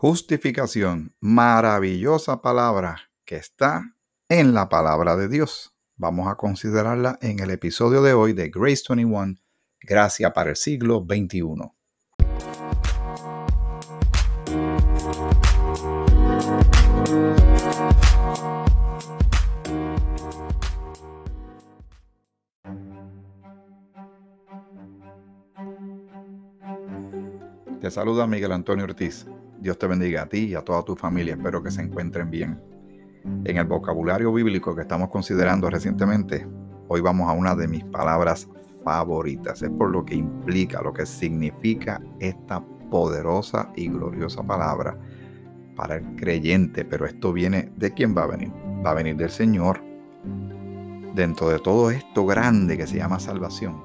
Justificación, maravillosa palabra que está en la palabra de Dios. Vamos a considerarla en el episodio de hoy de Grace 21, Gracia para el siglo XXI. Te saluda Miguel Antonio Ortiz. Dios te bendiga a ti y a toda tu familia. Espero que se encuentren bien. En el vocabulario bíblico que estamos considerando recientemente, hoy vamos a una de mis palabras favoritas. Es por lo que implica, lo que significa esta poderosa y gloriosa palabra para el creyente. Pero esto viene de quién va a venir. Va a venir del Señor. Dentro de todo esto grande que se llama salvación.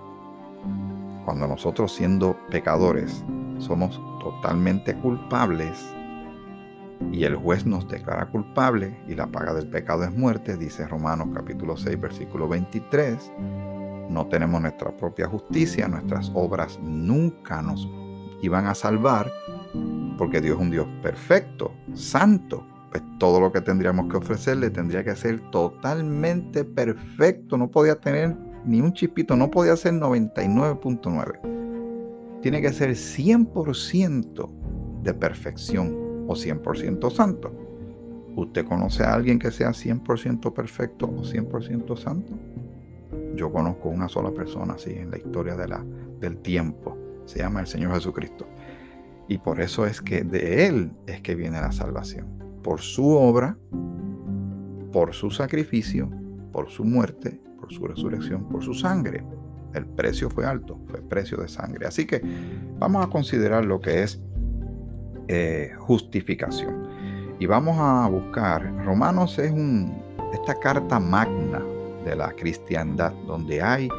Cuando nosotros siendo pecadores somos totalmente culpables y el juez nos declara culpable y la paga del pecado es muerte, dice Romanos capítulo 6 versículo 23. No tenemos nuestra propia justicia, nuestras obras nunca nos iban a salvar porque Dios es un Dios perfecto, santo. Pues todo lo que tendríamos que ofrecerle tendría que ser totalmente perfecto, no podía tener ni un chispito, no podía ser 99.9 tiene que ser 100% de perfección o 100% santo. ¿Usted conoce a alguien que sea 100% perfecto o 100% santo? Yo conozco una sola persona así en la historia de la, del tiempo. Se llama el Señor Jesucristo. Y por eso es que de Él es que viene la salvación. Por su obra, por su sacrificio, por su muerte, por su resurrección, por su sangre. El precio fue alto, fue precio de sangre. Así que vamos a considerar lo que es eh, justificación. Y vamos a buscar, Romanos es un, esta carta magna de la cristiandad, donde hay,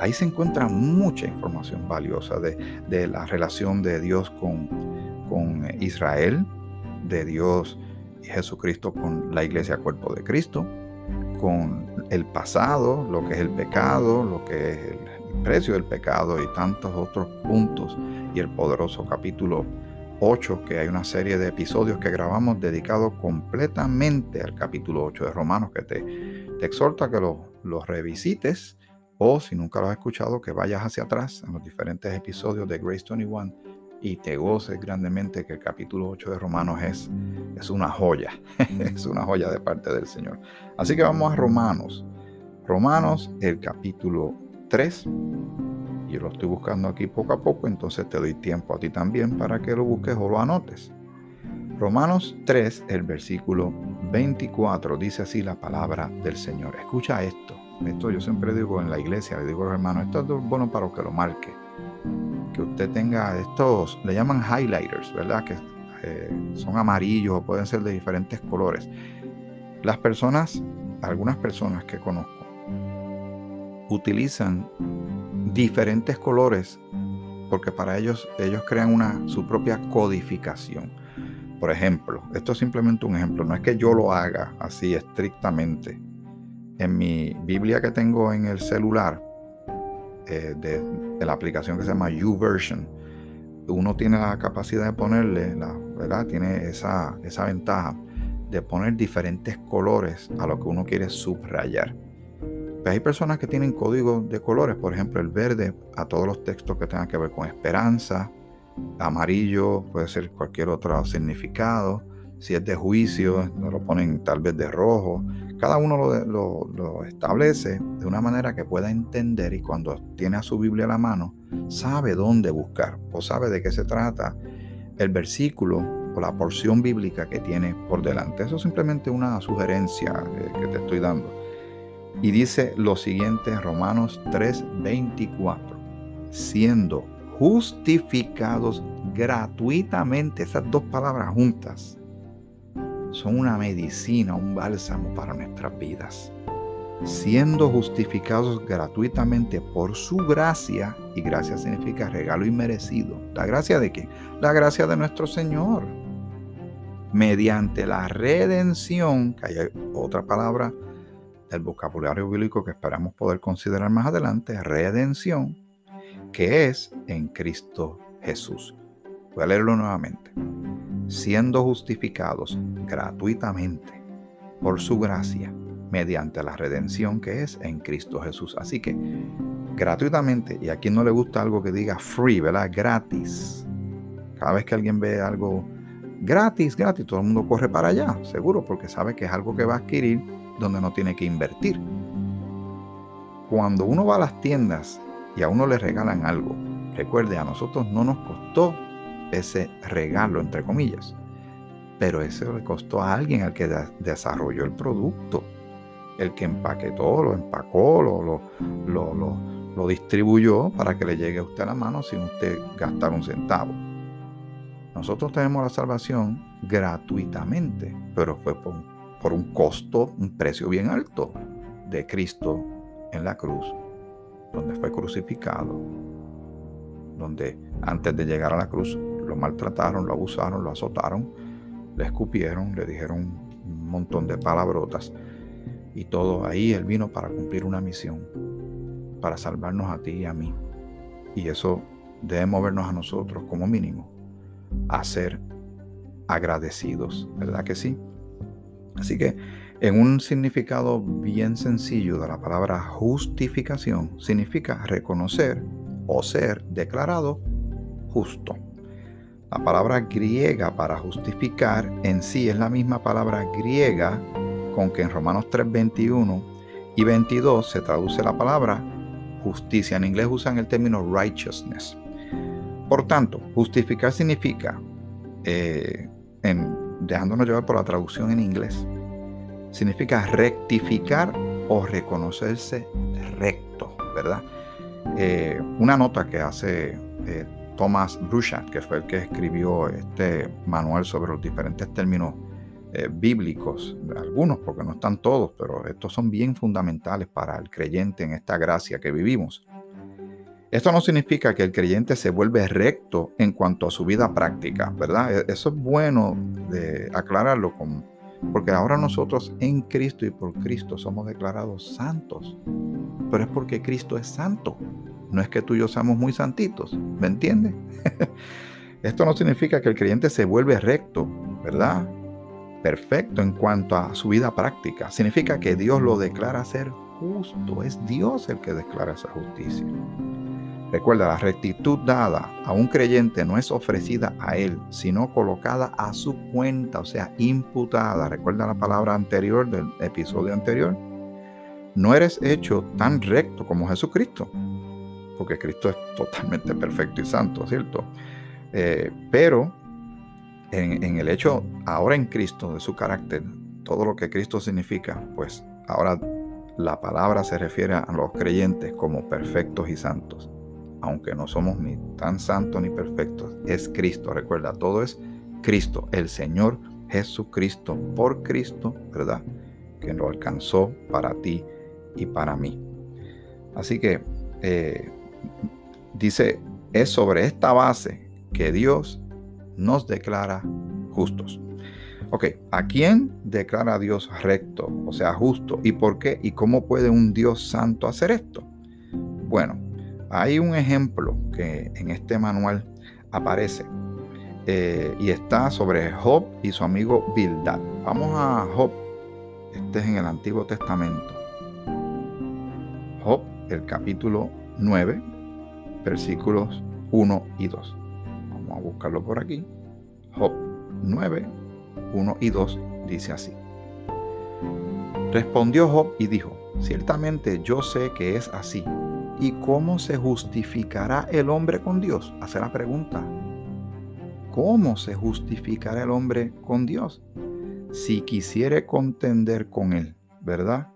ahí se encuentra mucha información valiosa de, de la relación de Dios con, con Israel, de Dios y Jesucristo con la iglesia cuerpo de Cristo, con el pasado, lo que es el pecado, lo que es el precio del pecado y tantos otros puntos y el poderoso capítulo 8, que hay una serie de episodios que grabamos dedicados completamente al capítulo 8 de Romanos, que te, te exhorta que los lo revisites o si nunca lo has escuchado, que vayas hacia atrás en los diferentes episodios de Grace 21 y te goces grandemente que el capítulo 8 de Romanos es, es una joya, es una joya de parte del Señor. Así que vamos a Romanos. Romanos, el capítulo 3. Yo lo estoy buscando aquí poco a poco, entonces te doy tiempo a ti también para que lo busques o lo anotes. Romanos 3, el versículo 24, dice así la palabra del Señor. Escucha esto. Esto yo siempre digo en la iglesia, le digo a los hermanos, esto es bueno para que lo marque. Que usted tenga estos, le llaman highlighters, ¿verdad? Que eh, son amarillos o pueden ser de diferentes colores. Las personas, algunas personas que conozco, utilizan diferentes colores porque para ellos ellos crean una su propia codificación. Por ejemplo, esto es simplemente un ejemplo, no es que yo lo haga así estrictamente. En mi Biblia que tengo en el celular, eh, de, la aplicación que se llama YouVersion, uno tiene la capacidad de ponerle, la, ¿verdad? Tiene esa, esa ventaja de poner diferentes colores a lo que uno quiere subrayar. Pues hay personas que tienen códigos de colores, por ejemplo, el verde a todos los textos que tengan que ver con esperanza, amarillo puede ser cualquier otro significado, si es de juicio, lo ponen tal vez de rojo. Cada uno lo, lo, establece de una manera que pueda entender y cuando tiene a su Biblia a la mano, sabe dónde buscar o sabe de qué se trata el versículo o la porción bíblica que tiene por delante. Eso es simplemente una sugerencia eh, que te estoy dando. Y dice lo siguiente Romanos 3:24, siendo justificados gratuitamente, esas dos palabras juntas, son una medicina, un bálsamo para nuestras vidas. Siendo justificados gratuitamente por su gracia, y gracia significa regalo inmerecido. ¿La gracia de qué? La gracia de nuestro Señor. Mediante la redención, que hay otra palabra el vocabulario bíblico que esperamos poder considerar más adelante, redención, que es en Cristo Jesús. Voy a leerlo nuevamente. siendo justificados gratuitamente por su gracia mediante la redención que es en Cristo Jesús. Así que gratuitamente, y a quien no le gusta algo que diga free, ¿verdad? Gratis. Cada vez que alguien ve algo gratis, gratis, todo el mundo corre para allá, seguro, porque sabe que es algo que va a adquirir donde no tiene que invertir. Cuando uno va a las tiendas y a uno le regalan algo, recuerde, a nosotros no nos costó ese regalo, entre comillas, pero eso le costó a alguien al que desarrolló el producto, el que empaquetó, lo empacó, lo, lo, lo, distribuyó para que le llegue a usted a la mano sin usted gastar un centavo. Nosotros tenemos la salvación gratuitamente, pero fue por, por un costo, un precio bien alto de Cristo en la cruz, donde fue crucificado, donde antes de llegar a la cruz lo maltrataron, lo abusaron, lo azotaron, le escupieron, le dijeron un montón de palabrotas. Y todo ahí Él vino para cumplir una misión, para salvarnos a ti y a mí. Y eso debe movernos a nosotros como mínimo a ser agradecidos, ¿verdad que sí? Así que en un significado bien sencillo de la palabra justificación, significa reconocer o ser declarado justo. La palabra griega para justificar en sí es la misma palabra griega con que en Romanos 3, 21 y 22 se traduce la palabra justicia. En inglés usan el término righteousness. Por tanto, justificar significa, eh, en, dejándonos llevar por la traducción en inglés, significa rectificar o reconocerse recto, ¿verdad? Eh, una nota que hace eh, Thomas Bruchat, que fue el que escribió este manual sobre los diferentes términos eh, bíblicos, algunos porque no están todos, pero estos son bien fundamentales para el creyente en esta gracia que vivimos. Esto no significa que el creyente se vuelve recto en cuanto a su vida práctica, ¿verdad? E, eso es bueno de aclararlo, porque ahora nosotros en Cristo y por Cristo somos declarados santos, pero es porque Cristo es santo. No es que tú y yo seamos muy santitos, ¿me entiendes? Esto no significa que el creyente se vuelve recto, ¿verdad? Perfecto en cuanto a su vida práctica. Significa que Dios lo declara ser justo. Es Dios el que declara esa justicia. Recuerda, la rectitud dada a un creyente no es ofrecida a él, sino colocada a su cuenta, o sea, imputada. Recuerda la palabra anterior del episodio anterior. No eres hecho tan recto como Jesucristo porque Cristo es totalmente perfecto y santo, ¿cierto? Eh, pero en, el hecho, ahora en Cristo, de su carácter, todo lo que Cristo significa, pues ahora la palabra se refiere a los creyentes como perfectos y santos. Aunque no somos ni tan santos ni perfectos, es Cristo, recuerda, todo es Cristo, el Señor Jesucristo, por Cristo, ¿verdad? Que lo alcanzó para ti y para mí. Así que eh, dice, es sobre esta base que Dios nos declara justos. Ok, ¿a quién declara Dios recto, o sea, justo? ¿Y por qué? ¿Y cómo puede un Dios santo hacer esto? Bueno, hay un ejemplo que en este manual aparece eh, y está sobre Job y su amigo Bildad. Vamos a Job, este es en el Antiguo Testamento. Job, el capítulo 9, versículos 1 y 2. Vamos a buscarlo por aquí. Job 9, 1 y 2 dice así. Respondió Job y dijo, ciertamente yo sé que es así. ¿Y cómo se justificará el hombre con Dios? Hace la pregunta. ¿Cómo se justificará el hombre con Dios? Si quisiere contender con él, ¿verdad?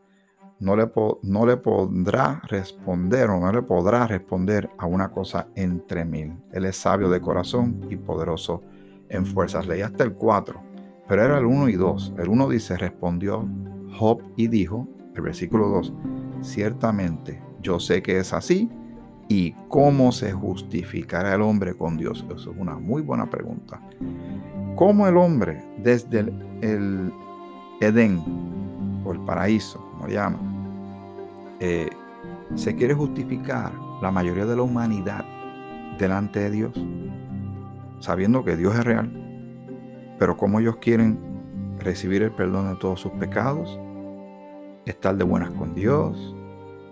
no le, no le podrá responder o no le podrá responder a una cosa entre mil. Él es sabio de corazón y poderoso en fuerzas. Leí hasta el 4, pero era el 1 y 2. El 1 dice, respondió Job y dijo, el versículo 2, ciertamente yo sé que es así y cómo se justificará el hombre con Dios. Eso es una muy buena pregunta. ¿Cómo el hombre desde el, Edén o el paraíso como llaman, eh, se quiere justificar la mayoría de la humanidad delante de Dios, sabiendo que Dios es real, pero como ellos quieren recibir el perdón de todos sus pecados, estar de buenas con Dios,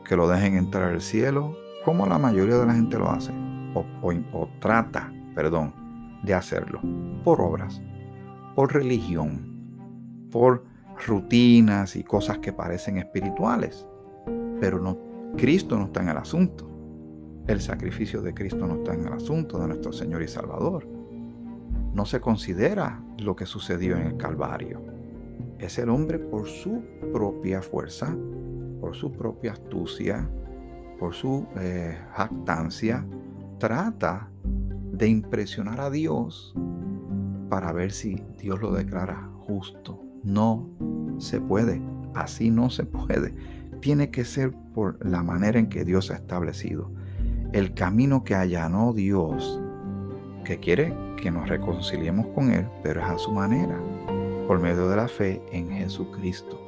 que lo dejen entrar al cielo, como la mayoría de la gente lo hace, o, o trata, perdón, de hacerlo, por obras, por religión, por rutinas y cosas que parecen espirituales, pero no, Cristo no está en el asunto. El sacrificio de Cristo no está en el asunto de nuestro Señor y Salvador. No se considera lo que sucedió en el Calvario. Es el hombre por su propia fuerza, por su propia astucia, por su eh, jactancia, trata de impresionar a Dios para ver si Dios lo declara justo. No se puede, así no se puede. Tiene que ser por la manera en que Dios ha establecido. El camino que allanó Dios, que quiere que nos reconciliemos con Él, pero es a su manera, por medio de la fe en Jesucristo.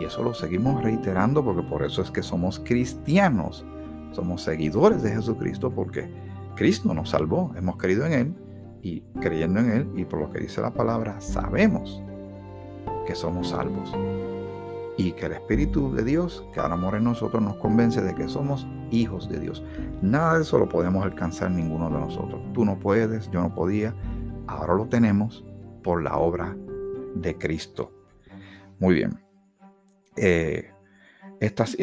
Y eso lo seguimos reiterando porque por eso es que somos cristianos. Somos seguidores de Jesucristo porque Cristo nos salvó. Hemos creído en Él y creyendo en Él y por lo que dice la palabra sabemos que somos salvos. Y que el Espíritu de Dios que ahora mora en nosotros nos convence de que somos hijos de Dios. Nada de eso lo podemos alcanzar ninguno de nosotros. Tú no puedes, yo no podía. Ahora lo tenemos por la obra de Cristo. Muy bien. Eh,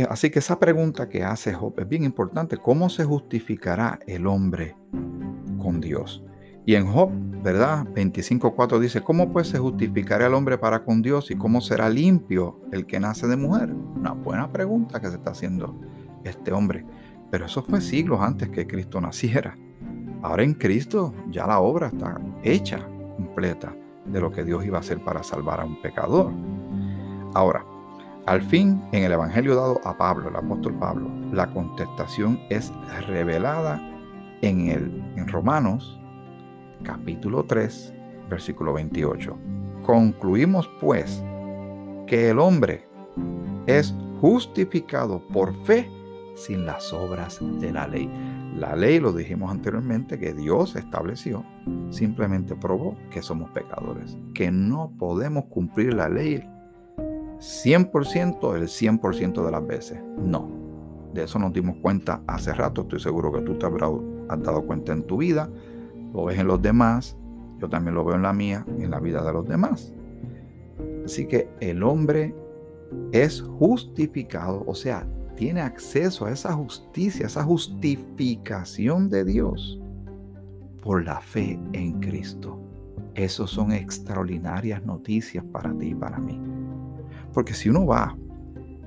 así que esa pregunta que hace Job es bien importante. ¿Cómo se justificará el hombre con Dios? Y en Job, ¿verdad? 25.4 dice, ¿cómo pues se justificará el hombre para con Dios y cómo será limpio el que nace de mujer? Una buena pregunta que se está haciendo este hombre. Pero eso fue siglos antes que Cristo naciera. Ahora en Cristo ya la obra está hecha, completa, de lo que Dios iba a hacer para salvar a un pecador. Ahora, al fin, en el Evangelio dado a Pablo, el apóstol Pablo, la contestación es revelada en, el, en Romanos capítulo 3, versículo 28. Concluimos pues que el hombre es justificado por fe sin las obras de la ley. La ley, lo dijimos anteriormente, que Dios estableció, simplemente probó que somos pecadores, que no podemos cumplir la ley 100% el 100% de las veces. No. De eso nos dimos cuenta hace rato, estoy seguro que tú te habrás dado cuenta en tu vida, lo ves en los demás, yo también lo veo en la mía, en la vida de los demás. Así que el hombre es justificado, o sea, tiene acceso a esa justicia, esa justificación de Dios por la fe en Cristo. Esas son extraordinarias noticias para ti y para mí. Porque si uno va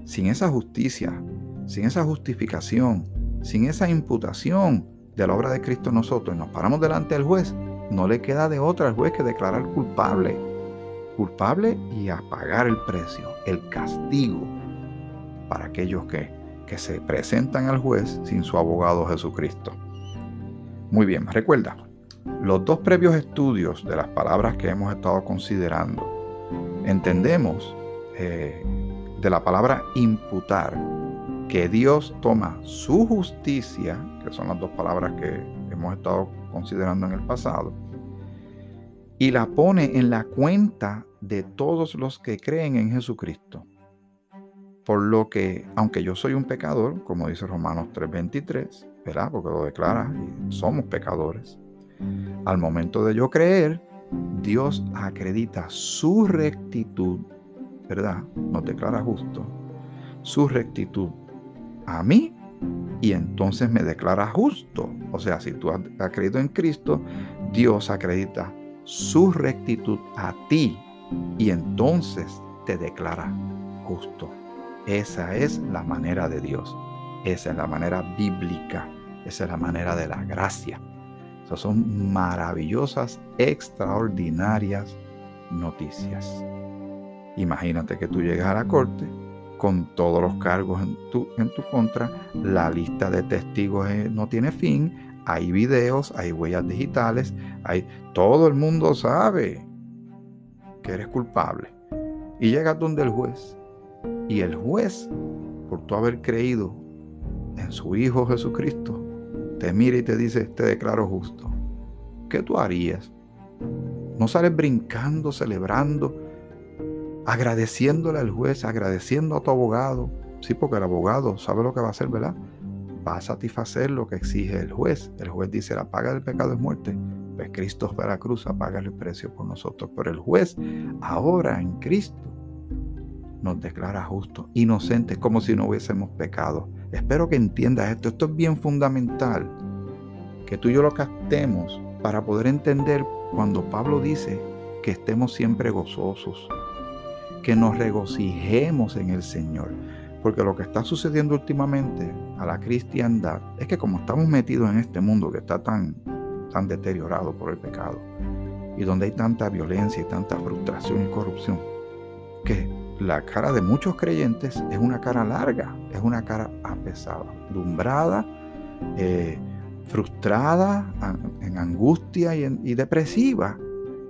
sin esa justicia, sin esa justificación, sin esa imputación de la obra de Cristo en nosotros nos paramos delante del juez, no le queda de otra al juez que declarar culpable. Culpable y a pagar el precio, el castigo para aquellos que que se presentan al juez sin su abogado Jesucristo. Muy bien, recuerda, los dos previos estudios de las palabras que hemos estado considerando, entendemos de la palabra imputar que Dios toma su justicia, que son las dos palabras que hemos estado considerando en el pasado, y la pone en la cuenta de todos los que creen en Jesucristo. Por lo que, aunque yo soy un pecador, como dice Romanos 3:23, ¿verdad? Porque lo declara, y somos pecadores. Al momento de yo creer, Dios acredita su rectitud, ¿verdad? Nos declara justo, su rectitud a mí y entonces me declara justo. O sea, si tú has creído en Cristo, Dios acredita su rectitud a ti y entonces te declara justo. Esa es la manera de Dios. Esa es la manera bíblica. Esa es la manera de la gracia. Esas son maravillosas, extraordinarias noticias. Imagínate que tú llegas a la corte con todos los cargos en tu, en tu contra, la lista de testigos eh, no tiene fin, hay videos, hay huellas digitales, hay, todo el mundo sabe que eres culpable. Y llegas donde el juez y el juez, por tu haber creído en su Hijo Jesucristo, te mira y te dice, te declaro justo. ¿Qué tú harías? No sales brincando, celebrando, agradeciéndole al juez, agradeciendo a tu abogado. Sí, porque el abogado sabe lo que va a hacer, ¿verdad? Va a satisfacer lo que exige el juez. El juez dice, la paga del pecado es muerte. Pues Cristo fue a la cruz a pagar el precio por nosotros. Pero el juez, ahora en Cristo, nos declara justos, inocentes, como si no hubiésemos pecado. Espero que entiendas esto. Esto es bien fundamental. Que tú y yo lo captemos para poder entender cuando Pablo dice que estemos siempre gozosos, que nos regocijemos en el Señor. Porque lo que está sucediendo últimamente a la cristiandad es que como estamos metidos en este mundo que está tan, tan deteriorado por el pecado y donde hay tanta violencia y tanta frustración y corrupción, que la cara de muchos creyentes es una cara larga, es una cara apesada, dumbrada, eh, frustrada, en angustia y, y depresiva.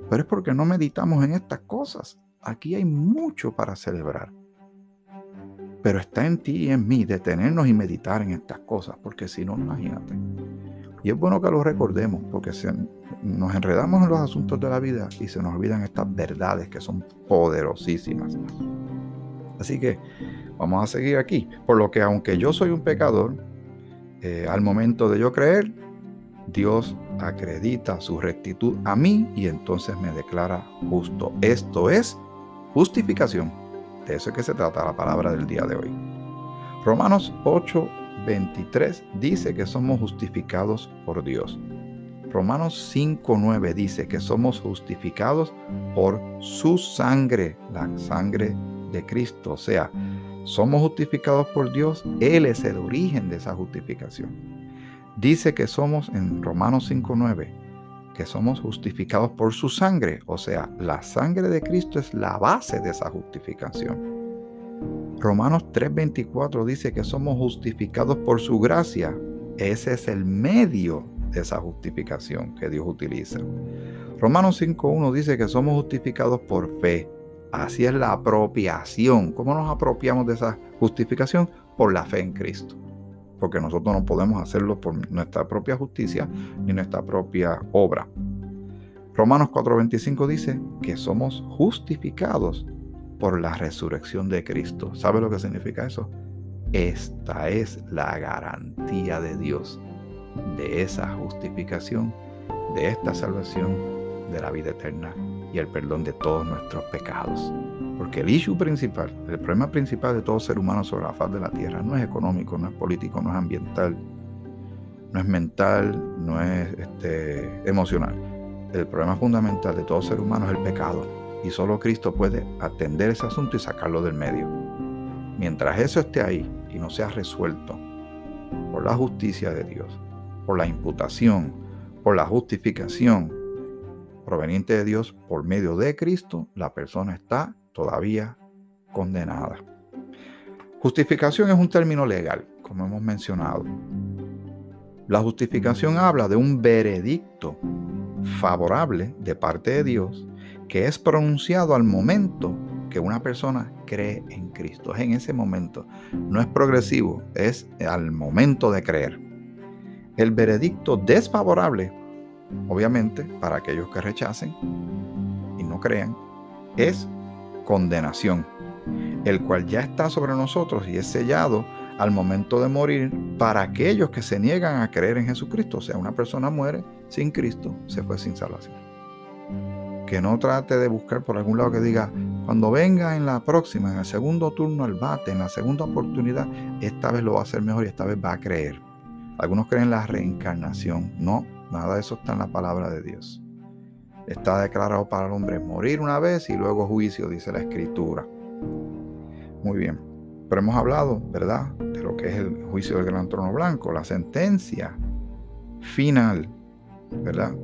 Pero es porque no meditamos en estas cosas. Aquí hay mucho para celebrar. Pero está en ti y en mí detenernos y meditar en estas cosas, porque si no, imagínate. Y es bueno que lo recordemos, porque nos enredamos en los asuntos de la vida y se nos olvidan estas verdades que son poderosísimas. Así que vamos a seguir aquí. Por lo que aunque yo soy un pecador, eh, al momento de yo creer, Dios acredita su rectitud a mí y entonces me declara justo. Esto es justificación. De eso es que se trata la palabra del día de hoy. Romanos 8, 23 dice que somos justificados por Dios. Romanos 5.9 dice que somos justificados por su sangre, la sangre de Cristo. O sea, somos justificados por Dios, Él es el origen de esa justificación. Dice que somos en Romanos 5.9, que somos justificados por su sangre. O sea, la sangre de Cristo es la base de esa justificación. Romanos 3:24 dice que somos justificados por su gracia. Ese es el medio de esa justificación que Dios utiliza. Romanos 5:1 dice que somos justificados por fe. Así es la apropiación. ¿Cómo nos apropiamos de esa justificación? Por la fe en Cristo. Porque nosotros no podemos hacerlo por nuestra propia justicia ni nuestra propia obra. Romanos 4:25 dice que somos justificados por la resurrección de Cristo. ¿Sabe lo que significa eso? Esta es la garantía de Dios de esa justificación, de esta salvación, de la vida eterna y el perdón de todos nuestros pecados. Porque el issue principal, el problema principal de todo ser humano sobre la faz de la tierra no es económico, no es político, no es ambiental, no es mental, no es este, emocional. El problema fundamental de todo ser humano es el pecado y solo Cristo puede atender ese asunto y sacarlo del medio. Mientras eso esté ahí y no sea resuelto por la justicia de Dios, por la imputación, por la justificación proveniente de Dios por medio de Cristo, la persona está todavía condenada. Justificación es un término legal, como hemos mencionado. La justificación habla de un veredicto favorable de parte de Dios que es pronunciado al momento que una persona cree en Cristo. Es en ese momento. No es progresivo, es al momento de creer. El veredicto desfavorable, obviamente, para aquellos que rechacen y no crean, es condenación, el cual ya está sobre nosotros y es sellado al momento de morir para aquellos que se niegan a creer en Jesucristo. O sea, una persona muere sin Cristo, se fue sin salvación que no trate de buscar por algún lado que diga, cuando venga en la próxima, en el segundo turno al bate, en la segunda oportunidad, esta vez lo va a hacer mejor y esta vez va a creer. Algunos creen en la reencarnación. No, nada de eso está en la palabra de Dios. Está declarado para el hombre morir una vez y luego juicio, dice la escritura. Muy bien. Pero hemos hablado, ¿verdad?, de lo que es el juicio del gran trono blanco, la sentencia final, ¿verdad?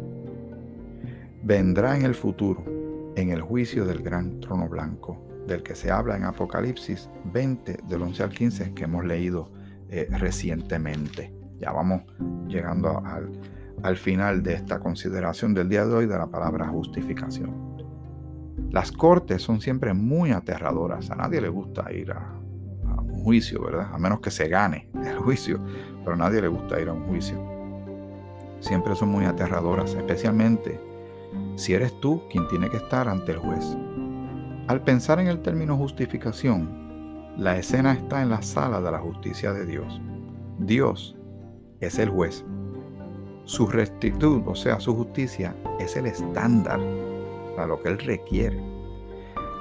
vendrá en el futuro, en el juicio del gran trono blanco, del que se habla en Apocalipsis 20, del 11 al 15, que hemos leído eh, recientemente. Ya vamos llegando al, al final de esta consideración del día de hoy de la palabra justificación. Las cortes son siempre muy aterradoras. A nadie le gusta ir a, un juicio, ¿verdad? A menos que se gane el juicio. Pero a nadie le gusta ir a un juicio. Siempre son muy aterradoras, especialmente si eres tú quien tiene que estar ante el juez. Al pensar en el término justificación, la escena está en la sala de la justicia de Dios. Dios es el juez. Su rectitud, o sea, su justicia, es el estándar para lo que Él requiere.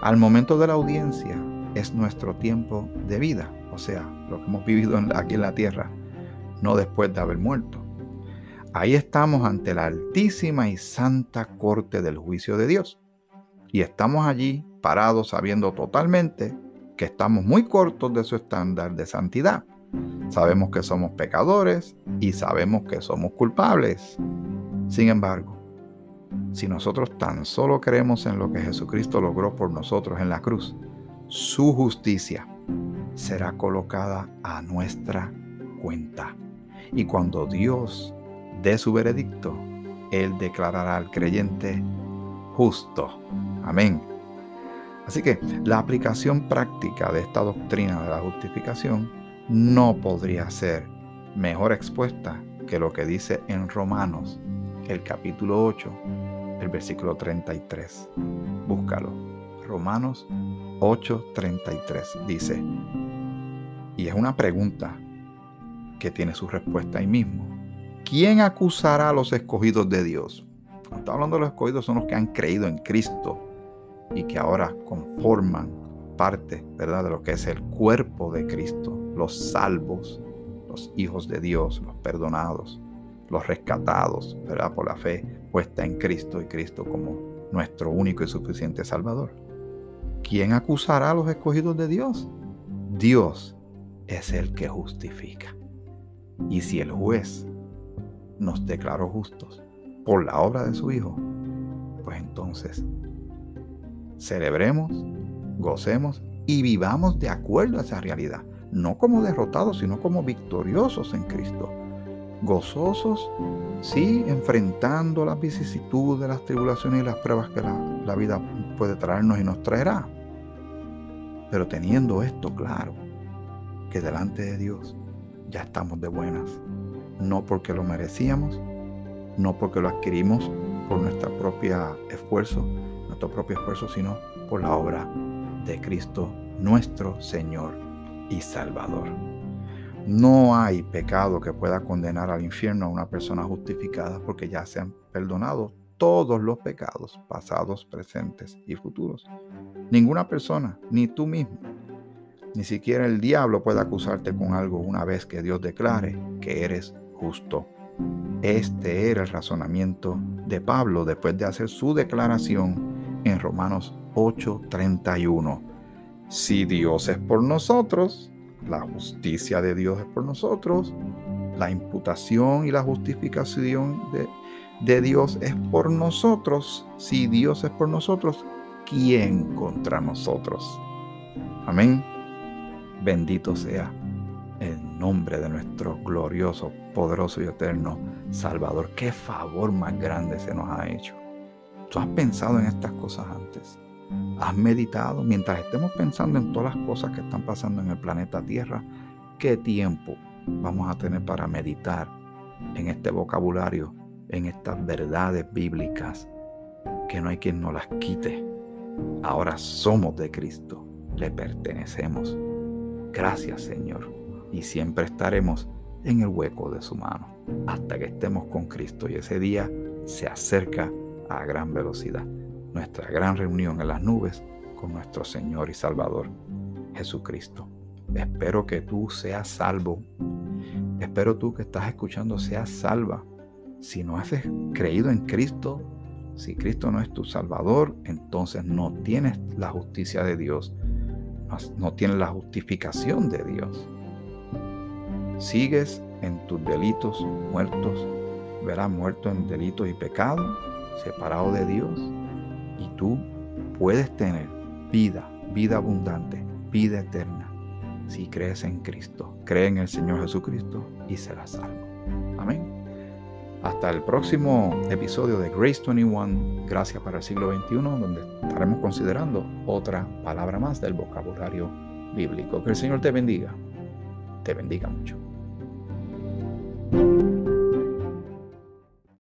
Al momento de la audiencia es nuestro tiempo de vida, o sea, lo que hemos vivido aquí en la tierra, no después de haber muerto. Ahí estamos ante la altísima y santa corte del juicio de Dios. Y estamos allí parados sabiendo totalmente que estamos muy cortos de su estándar de santidad. Sabemos que somos pecadores y sabemos que somos culpables. Sin embargo, si nosotros tan solo creemos en lo que Jesucristo logró por nosotros en la cruz, su justicia será colocada a nuestra cuenta. Y cuando Dios de su veredicto, Él declarará al creyente justo. Amén. Así que la aplicación práctica de esta doctrina de la justificación no podría ser mejor expuesta que lo que dice en Romanos, el capítulo 8, el versículo 33. Búscalo. Romanos 8:33 dice, y es una pregunta que tiene su respuesta ahí mismo. ¿quién acusará a los escogidos de Dios? Cuando está hablando de los escogidos son los que han creído en Cristo y que ahora conforman parte, ¿verdad?, de lo que es el cuerpo de Cristo, los salvos, los hijos de Dios, los perdonados, los rescatados, ¿verdad?, por la fe puesta en Cristo y Cristo como nuestro único y suficiente Salvador. ¿Quién acusará a los escogidos de Dios? Dios es el que justifica. Y si el juez nos declaró justos por la obra de su Hijo, pues entonces celebremos, gocemos y vivamos de acuerdo a esa realidad, no como derrotados, sino como victoriosos en Cristo. Gozosos, sí, enfrentando las vicisitudes, las tribulaciones y las pruebas que la, vida puede traernos y nos traerá. Pero teniendo esto claro, que delante de Dios ya estamos de buenas no porque lo merecíamos, no porque lo adquirimos por nuestro propio esfuerzo, nuestro propio esfuerzo, sino por la obra de Cristo, nuestro Señor y Salvador. No hay pecado que pueda condenar al infierno a una persona justificada porque ya se han perdonado todos los pecados, pasados, presentes y futuros. Ninguna persona, ni tú mismo, ni siquiera el diablo puede acusarte con algo una vez que Dios declare que eres justo. Este era el razonamiento de Pablo después de hacer su declaración en Romanos 8:31. Si Dios es por nosotros, la justicia de Dios es por nosotros, la imputación y la justificación de, Dios es por nosotros. Si Dios es por nosotros, ¿quién contra nosotros? Amén. Bendito sea el nombre de nuestro glorioso, poderoso y eterno Salvador. Qué favor más grande se nos ha hecho. ¿Tú has pensado en estas cosas antes? ¿Has meditado mientras estemos pensando en todas las cosas que están pasando en el planeta Tierra? ¿Qué tiempo vamos a tener para meditar en este vocabulario, en estas verdades bíblicas que no hay quien nos las quite? Ahora somos de Cristo, le pertenecemos. Gracias Señor y siempre estaremos en el hueco de su mano hasta que estemos con Cristo y ese día se acerca a gran velocidad. Nuestra gran reunión en las nubes con nuestro Señor y Salvador Jesucristo. Espero que tú seas salvo. Espero tú que estás escuchando seas salva. Si no has creído en Cristo, si Cristo no es tu Salvador, entonces no tienes la justicia de Dios. No tienes la justificación de Dios sigues en tus delitos muertos, verás muerto en delitos y pecados, separado de Dios, y tú puedes tener vida, vida abundante, vida eterna, si crees en Cristo, cree en el Señor Jesucristo y serás salvo. Amén. Hasta el próximo episodio de Grace 21, Gracias para el siglo XXI, donde estaremos considerando otra palabra más del vocabulario bíblico. Que el Señor te bendiga, te bendiga mucho.